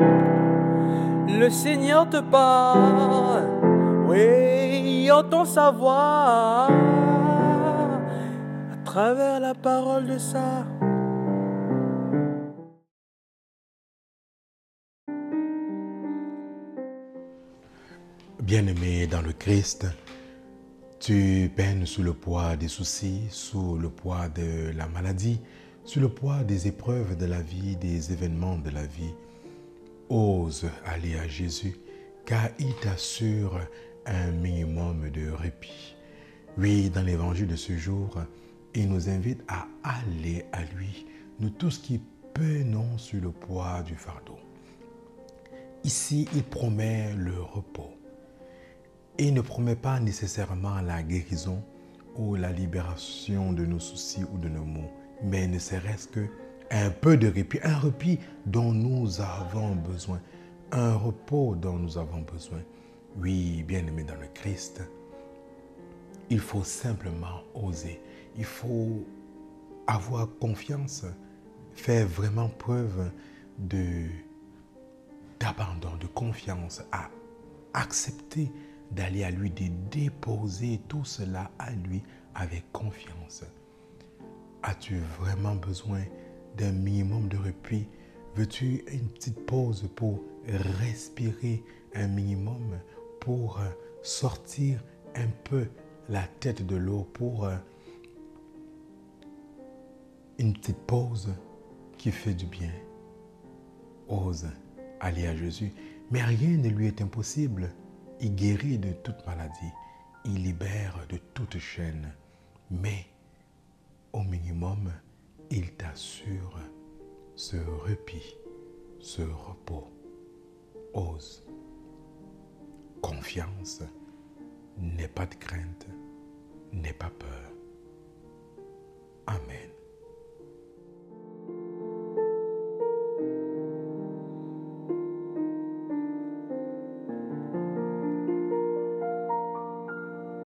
Le Seigneur te parle, oui, entend sa voix à travers la parole de ça. Bien-aimé dans le Christ, tu peines sous le poids des soucis, sous le poids de la maladie, sous le poids des épreuves de la vie, des événements de la vie. Ose aller à Jésus, car il t'assure un minimum de répit. Oui, dans l'évangile de ce jour, il nous invite à aller à lui, nous tous qui peinons sur le poids du fardeau. Ici, il promet le repos. Il ne promet pas nécessairement la guérison ou la libération de nos soucis ou de nos maux, mais ne serait-ce que un peu de répit, un répit dont nous avons besoin, un repos dont nous avons besoin. Oui, bien-aimé dans le Christ, il faut simplement oser, il faut avoir confiance, faire vraiment preuve de d'abandon, de confiance, à accepter d'aller à lui, de déposer tout cela à lui avec confiance. As-tu vraiment besoin d'un minimum de répit Veux-tu une petite pause pour respirer un minimum, pour euh, sortir un peu la tête de l'eau, pour euh, une petite pause qui fait du bien Ose aller à Jésus, mais rien ne lui est impossible. Il guérit de toute maladie. Il libère de toute chaîne. Mais au minimum, il t'assure ce répit, ce repos. Ose. Confiance. N'aie pas de crainte. N'aie pas peur.